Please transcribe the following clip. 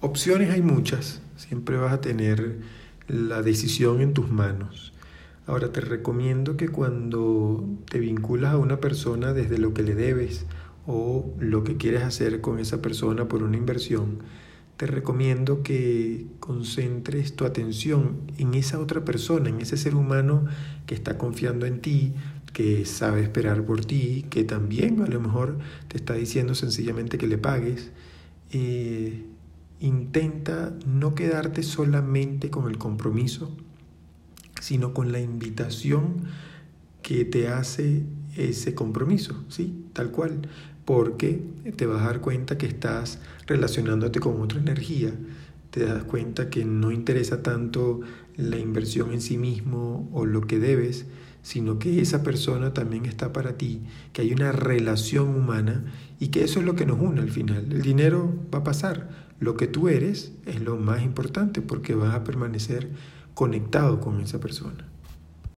Opciones hay muchas, siempre vas a tener la decisión en tus manos. Ahora te recomiendo que cuando te vinculas a una persona desde lo que le debes o lo que quieres hacer con esa persona por una inversión, te recomiendo que concentres tu atención en esa otra persona, en ese ser humano que está confiando en ti, que sabe esperar por ti, que también a lo mejor te está diciendo sencillamente que le pagues. Eh, intenta no quedarte solamente con el compromiso, sino con la invitación que te hace ese compromiso, ¿sí? Tal cual, porque te vas a dar cuenta que estás relacionándote con otra energía, te das cuenta que no interesa tanto la inversión en sí mismo o lo que debes, sino que esa persona también está para ti, que hay una relación humana y que eso es lo que nos une al final. El dinero va a pasar, lo que tú eres es lo más importante porque vas a permanecer conectado con esa persona.